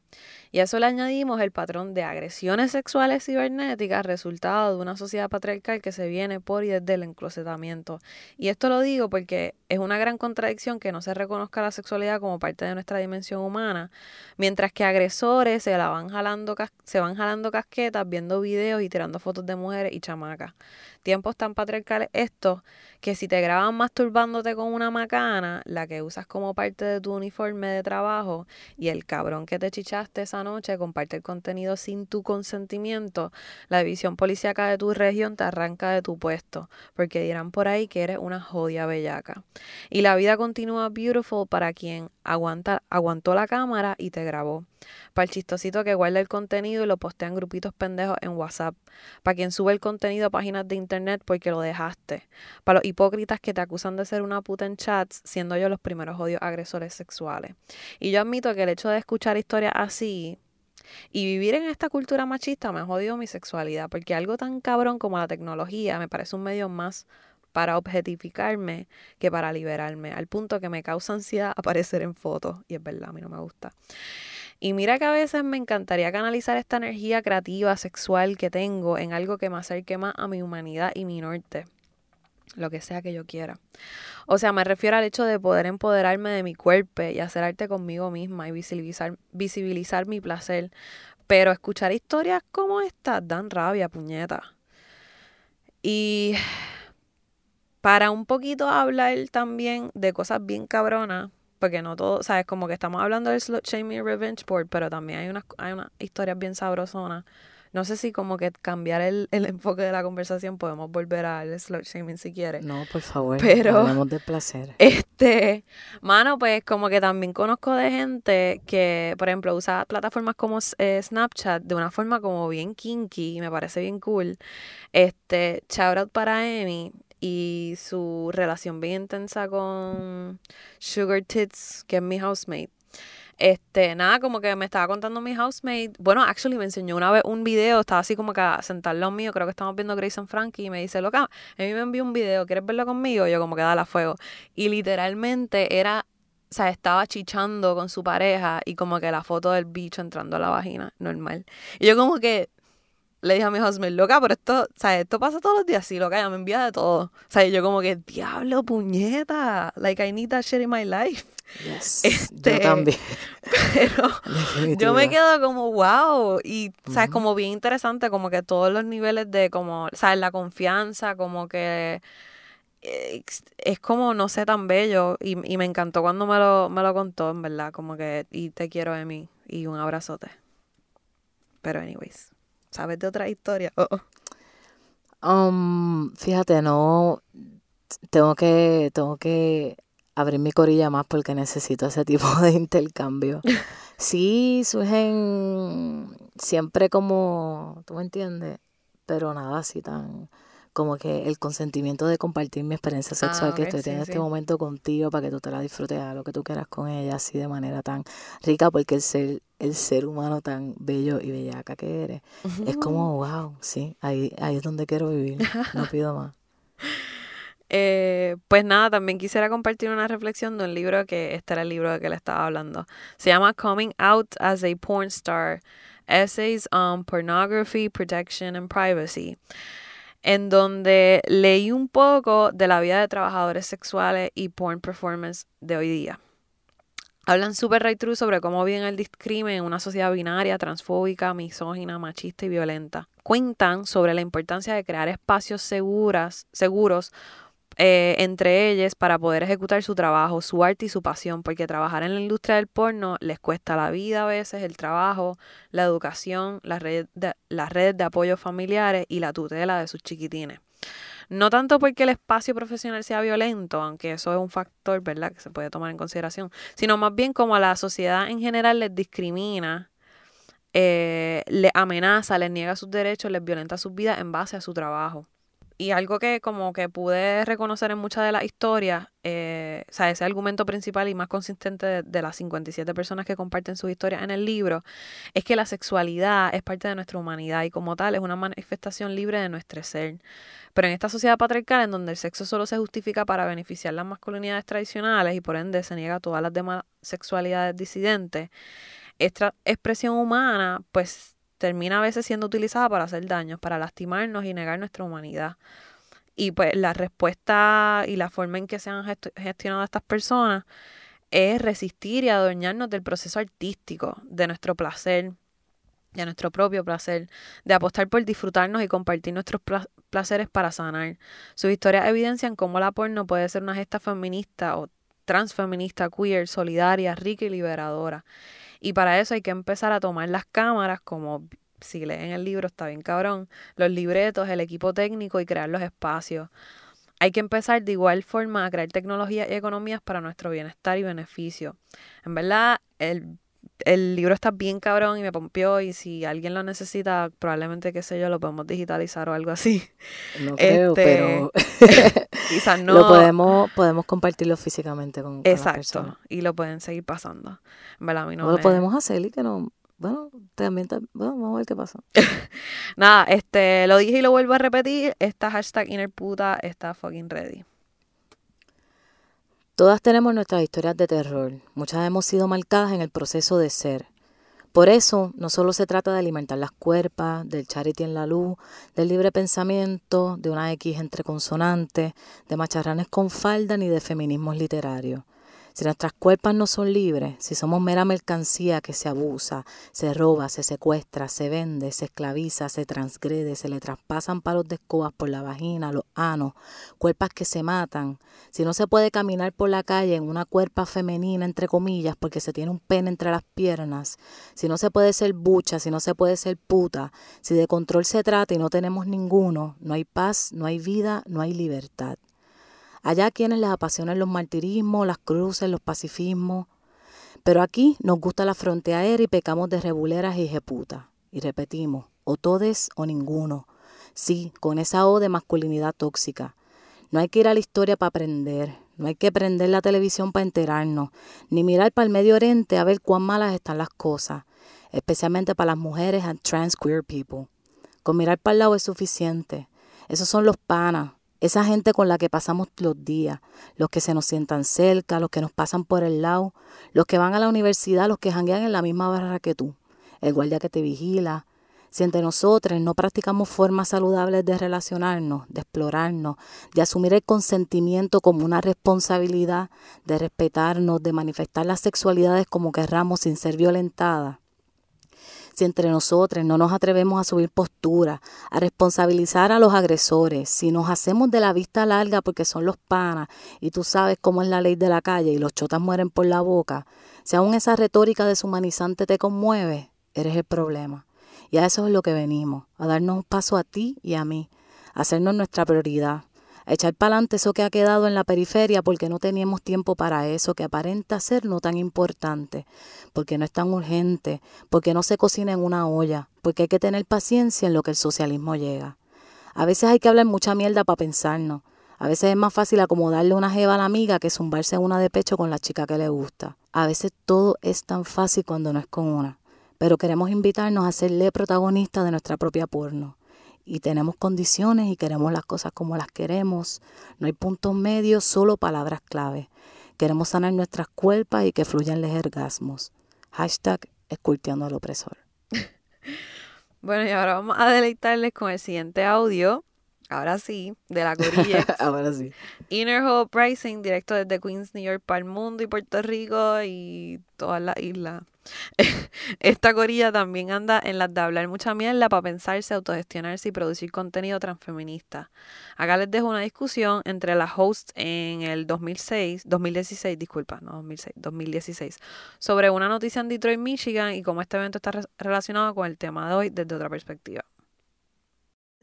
Y a eso le añadimos el patrón de agresiones sexuales cibernéticas, resultado de una sociedad patriarcal que se viene por y desde el enclosetamiento. Y esto lo digo porque es una gran contradicción que no se reconozca la sexualidad como parte de nuestra dimensión humana mientras que agresores se la van jalando se van jalando casquetas, viendo videos y tirando fotos de mujeres y chamacas. Tiempos tan patriarcales estos que si te graban masturbándote con una macana, la que usas como parte de tu uniforme de trabajo, y el cabrón que te chichaste esa noche comparte el contenido sin tu consentimiento, la división policíaca de tu región te arranca de tu puesto, porque dirán por ahí que eres una jodia bellaca. Y la vida continúa beautiful para quien aguanta, aguantó la cámara y te grabó. Para el chistosito que guarda el contenido y lo postea en grupitos pendejos en WhatsApp. Para quien sube el contenido a páginas de internet porque lo dejaste. Para los hipócritas que te acusan de ser una puta en chats, siendo yo los primeros odios agresores sexuales. Y yo admito que el hecho de escuchar historias así Y vivir en esta cultura machista me ha jodido mi sexualidad, porque algo tan cabrón como la tecnología me parece un medio más para objetificarme que para liberarme, al punto que me causa ansiedad <laughs> aparecer en fotos, y es verdad, a mí no me gusta. Y mira que a veces me encantaría canalizar esta energía creativa, sexual que tengo en algo que me acerque más a mi humanidad y mi norte, lo que sea que yo quiera. O sea, me refiero al hecho de poder empoderarme de mi cuerpo y hacer arte conmigo misma y visibilizar, visibilizar mi placer. Pero escuchar historias como estas dan rabia, puñeta. Y para un poquito hablar también de cosas bien cabronas, porque no todo, sabes, como que estamos hablando del slut shaming revenge board, pero también hay unas, hay unas historias bien sabrosonas. No sé si como que cambiar el, el enfoque de la conversación podemos volver al slut shaming si quieres. No, por favor, Pero- hablemos de placer. <laughs> Este, mano, pues como que también conozco de gente que, por ejemplo, usa plataformas como eh, Snapchat de una forma como bien kinky y me parece bien cool. Este, shout out para Amy y su relación bien intensa con Sugar Tits, que es mi housemate. Este, nada, como que me estaba contando mi housemate. Bueno, actually me enseñó una vez un video, estaba así como que sentado lado mío, creo que estamos viendo Grace and Frankie, y me dice, loca, a mí me envió un video, ¿quieres verlo conmigo? Y yo como que dale a fuego. Y literalmente era, o sea, estaba chichando con su pareja y como que la foto del bicho entrando a la vagina, normal. Y yo como que le dije a mi housemate, loca, pero esto, o sea, esto pasa todos los días, sí, loca, ella me envía de todo. O sea, yo como que, diablo, puñeta, like I need that shit in my life. Yes, <laughs> Este, yo también. <laughs> Pero yo me quedo como wow y sabes como bien interesante como que todos los niveles de como sabes la confianza como que es como no sé tan bello y, y me encantó cuando me lo me lo contó en verdad como que y te quiero Emi y un abrazote pero anyways sabes de otra historia Oh, oh. Um, fíjate, no tengo que tengo que abrir mi corilla más porque necesito ese tipo <laughs> de intercambio. <laughs> Sí, surgen siempre como, ¿tú me entiendes? Pero nada así tan como que el consentimiento de compartir mi experiencia sexual Ah, que estoy sí, en sí. este momento contigo para que tú te la disfrutes a lo que tú quieras con ella así de manera tan rica porque el ser el ser humano tan bello y bellaca que eres es como <laughs> wow, sí, ahí ahí es donde quiero vivir, no pido más. <laughs> Eh, pues nada, también quisiera compartir una reflexión de un libro que este era el libro de que le estaba hablando. Se llama Coming Out as a Porn Star: Essays on Pornography, Protection and Privacy, en donde leí un poco de la vida de trabajadores sexuales y porn performance de hoy día. Hablan súper right true sobre cómo viven el discrimen en una sociedad binaria, transfóbica, misógina, machista y violenta. Cuentan sobre la importancia de crear espacios seguras, seguros eh, entre ellos para poder ejecutar su trabajo, su arte y su pasión, porque trabajar en la industria del porno les cuesta la vida a veces, el trabajo, la educación, las redes de, las de apoyo familiares y la tutela de sus chiquitines. No tanto porque el espacio profesional sea violento, aunque eso es un factor, ¿verdad?, que se puede tomar en consideración, sino más bien como la sociedad en general les discrimina, eh, les amenaza, les niega sus derechos, les violenta sus vidas en base a su trabajo. Y algo que como que pude reconocer en muchas de las historias, eh, o sea, ese argumento principal y más consistente de, de las 57 personas que comparten sus historias en el libro, es que la sexualidad es parte de nuestra humanidad y como tal es una manifestación libre de nuestro ser. Pero en esta sociedad patriarcal en donde el sexo solo se justifica para beneficiar las masculinidades tradicionales y por ende se niega todas las demás sexualidades disidentes, esta expresión humana pues termina a veces siendo utilizada para hacer daños, para lastimarnos y negar nuestra humanidad. Y pues la respuesta y la forma en que se han gestionado estas personas es resistir y adueñarnos del proceso artístico, de nuestro placer, de nuestro propio placer, de apostar por disfrutarnos y compartir nuestros pla- placeres para sanar. Sus historias evidencian cómo la porno puede ser una gesta feminista o transfeminista, queer, solidaria, rica y liberadora. Y para eso hay que empezar a tomar las cámaras, como si leen el libro está bien cabrón, los libretos, el equipo técnico y crear los espacios. Hay que empezar de igual forma a crear tecnologías y economías para nuestro bienestar y beneficio. En verdad, el, el libro está bien cabrón y me pompió y si alguien lo necesita, probablemente, qué sé yo, lo podemos digitalizar o algo así. No <laughs> creo, Este, pero <laughs> Quizás <laughs> no... lo podemos podemos compartirlo físicamente con, con las Exacto. personas. Y lo pueden seguir pasando. Verdad, a mí no O lo me- podemos hacer y que no bueno, también, bueno, vamos a ver qué pasa. Nada, este, lo dije y lo vuelvo a repetir, esta hashtag innerputa está fucking ready. Todas tenemos nuestras historias de terror. Muchas hemos sido marcadas en el proceso de ser. Por eso, no solo se trata de alimentar las cuerpas, del charity en la luz, del libre pensamiento, de una X entre consonantes, de macharranes con falda ni de feminismos literarios. Si nuestras cuerpas no son libres, si somos mera mercancía que se abusa, se roba, se secuestra, se vende, se esclaviza, se transgrede, se le traspasan palos de escobas por la vagina, los anos, cuerpas que se matan, si no se puede caminar por la calle en una cuerpa femenina, entre comillas, porque se tiene un pene entre las piernas, si no se puede ser bucha, si no se puede ser puta, si de control se trata y no tenemos ninguno, no hay paz, no hay vida, no hay libertad. Allá quienes les apasionan los martirismos, las cruces, los pacifismos. Pero aquí nos gusta la frontera y pecamos de reguleras y jeputas. Y repetimos, o todes o ninguno. Sí, con esa O de masculinidad tóxica. No hay que ir a la historia para aprender, no hay que prender la televisión para enterarnos, ni mirar para el Medio Oriente a ver cuán malas están las cosas, especialmente para las mujeres and trans queer people. Con mirar para el lado es suficiente. Esos son los panas, esa gente con la que pasamos los días, los que se nos sientan cerca, los que nos pasan por el lado, los que van a la universidad, los que janguean en la misma barra que tú, el guardia que te vigila. Si entre nosotros no practicamos formas saludables de relacionarnos, de explorarnos, de asumir el consentimiento como una responsabilidad, de respetarnos, de manifestar las sexualidades como querramos sin ser violentadas, si entre nosotros no nos atrevemos a subir postura, a responsabilizar a los agresores, si nos hacemos de la vista larga porque son los panas y tú sabes cómo es la ley de la calle y los chotas mueren por la boca, si aún esa retórica deshumanizante te conmueve, eres el problema. Y a eso es lo que venimos, a darnos un paso a ti y a mí, a hacernos nuestra prioridad, echar para adelante eso que ha quedado en la periferia porque no teníamos tiempo para eso, que aparenta ser no tan importante, porque no es tan urgente, porque no se cocina en una olla, porque hay que tener paciencia en lo que el socialismo llega. A veces hay que hablar mucha mierda para pensarnos. A veces es más fácil acomodarle una jeva a la amiga que zumbarse una de pecho con la chica que le gusta. A veces todo es tan fácil cuando no es con una. Pero queremos invitarnos a serle protagonistas de nuestra propia porno y tenemos condiciones y queremos las cosas como las queremos. No hay puntos medios, solo palabras clave. Queremos sanar nuestras cuerpas y que fluyan los orgasmos. Hashtag esculteando al opresor. <laughs> bueno, y ahora vamos a deleitarles con el siguiente audio. Ahora sí, de la gorilla. <laughs> ahora sí. Inner Hope Rising, directo desde Queens, New York, para el mundo y Puerto Rico y todas las islas. <laughs> Esta corilla también anda en las de hablar mucha mierda para pensarse, autogestionarse y producir contenido transfeminista. Acá les dejo una discusión entre las hosts en el 2006, 2016, disculpa, no 2006, 2016, sobre una noticia en Detroit, Michigan y cómo este evento está relacionado con el tema de hoy desde otra perspectiva.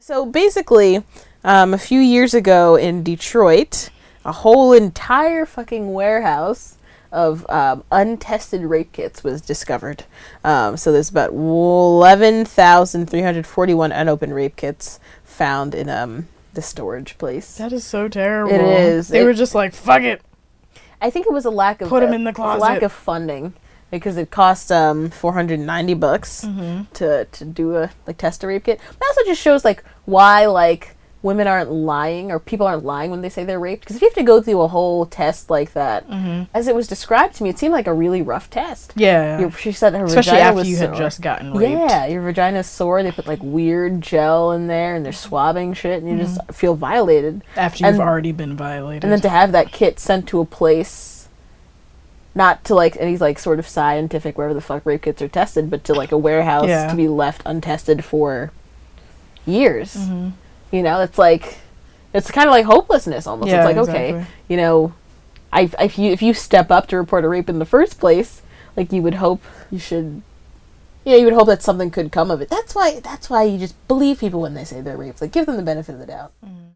So basically, um, a few years ago in Detroit, a whole entire fucking warehouse of um, untested rape kits was discovered. Um, so there's about 11,341 unopened rape kits found in um, the storage place. That is so terrible. It is. They It- were just like, fuck it. I think it was a lack of Put 'em uh, in the a lack of funding because it cost um 490 bucks Mm-hmm. to to do a like test a rape kit. But also just shows like why like women aren't lying or people aren't lying when they say they're raped because if you have to go through a whole test like that Mm-hmm. as it was described to me it seemed like a really rough test. Yeah. Your- she said her Especially vagina after was you had just gotten raped. Yeah, your vagina's sore. They put like weird gel in there, and they're swabbing shit, and you just feel violated. After you've already been violated. And then to have that kit sent to a place, not to like any like sort of scientific wherever the fuck rape kits are tested, but to like a warehouse Yeah. to be left untested for years. Mhm. You know, it's like it's kind of like hopelessness almost. Yeah, it's like okay, you know, I if you if you step up to report a rape in the first place, like you would hope you should. Yeah, you would hope that something could come of it. That's why. That's why you just believe people when they say they're raped. Like, give them the benefit of the doubt. Mm.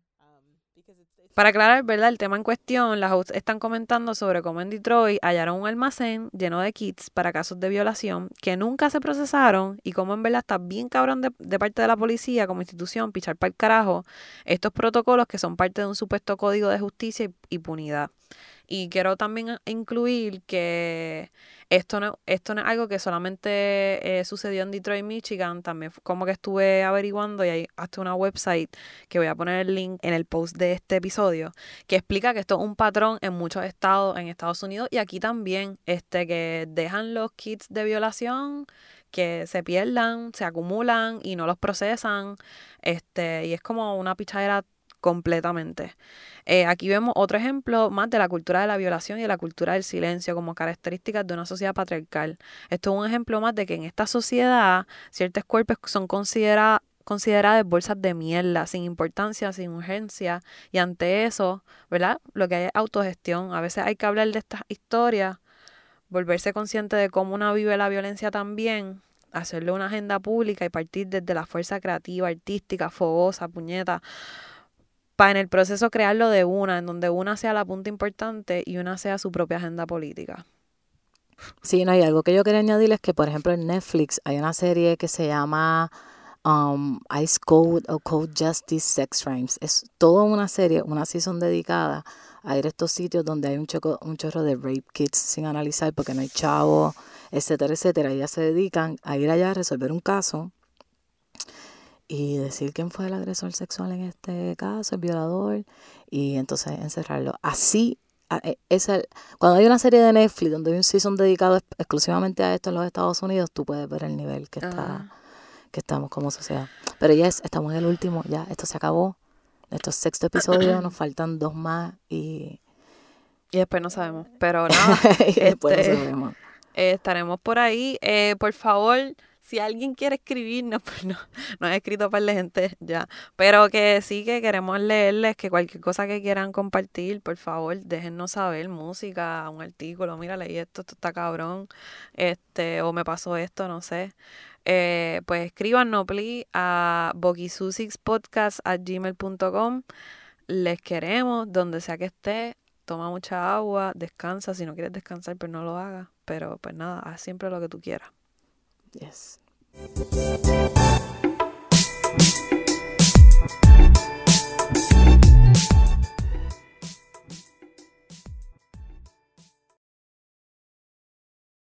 Para aclarar, ¿verdad? El tema en cuestión, las hosts están comentando sobre cómo en Detroit hallaron un almacén lleno de kits para casos de violación que nunca se procesaron y cómo en verdad está bien cabrón de, parte de la policía como institución pichar para el carajo estos protocolos que son parte de un supuesto código de justicia y, y punidad. Y quiero también incluir que esto no, esto no es algo que solamente eh, sucedió en Detroit, Michigan. También como que estuve averiguando y hay hasta una website que voy a poner el link en el post de este episodio que explica que esto es un patrón en muchos estados en Estados Unidos y aquí también, este, que dejan los kits de violación que se pierdan, se acumulan y no los procesan, este, y es como una pichadera completamente. Eh, aquí vemos otro ejemplo más de la cultura de la violación y de la cultura del silencio como características de una sociedad patriarcal. Esto es un ejemplo más de que en esta sociedad ciertos cuerpos son considera- consideradas bolsas de mierda, sin importancia, sin urgencia, y ante eso, ¿verdad? Lo que hay es autogestión. A veces hay que hablar de estas historias, volverse consciente de cómo una vive la violencia también, hacerle una agenda pública y partir desde la fuerza creativa, artística, fogosa, puñeta, para en el proceso crearlo de una, en donde una sea la punta importante y una sea su propia agenda política. Sí, no, y algo que yo quería añadir es que, por ejemplo, en Netflix hay una serie que se llama um, Ice Code o Code Justice Sex Crimes. Es toda una serie, una season dedicada a ir a estos sitios donde hay un, choco, un chorro de rape kits sin analizar porque no hay chavo, etcétera, etcétera. Ellas se dedican a ir allá a resolver un caso y decir quién fue el agresor sexual en este caso, el violador, y entonces encerrarlo. Así, e- es el- cuando hay una serie de Netflix donde hay un season dedicado ex- exclusivamente a esto en los Estados Unidos, tú puedes ver el nivel que está Ah. que estamos como sociedad. Pero ya es, estamos en el último, ya esto se acabó. Esto es sexto episodio, nos faltan dos más y, Y después no sabemos. Pero <laughs> nada, y después no Este, sabemos. eh, estaremos por ahí. Eh, por favor, si alguien quiere escribirnos, <laughs> pues no, no he escrito para la gente ya. Pero que sí que queremos leerles, que cualquier cosa que quieran compartir, por favor, déjennos saber, música, un artículo, mira, leí esto, esto está cabrón, este, o me pasó esto, no sé. Eh, pues escríbanos, please, a boquisusixpodcast.gmail.com. Les queremos, donde sea que esté. Toma mucha agua, descansa. Si no quieres descansar, pues no lo hagas. Pero pues nada, haz siempre lo que tú quieras. Yes. Música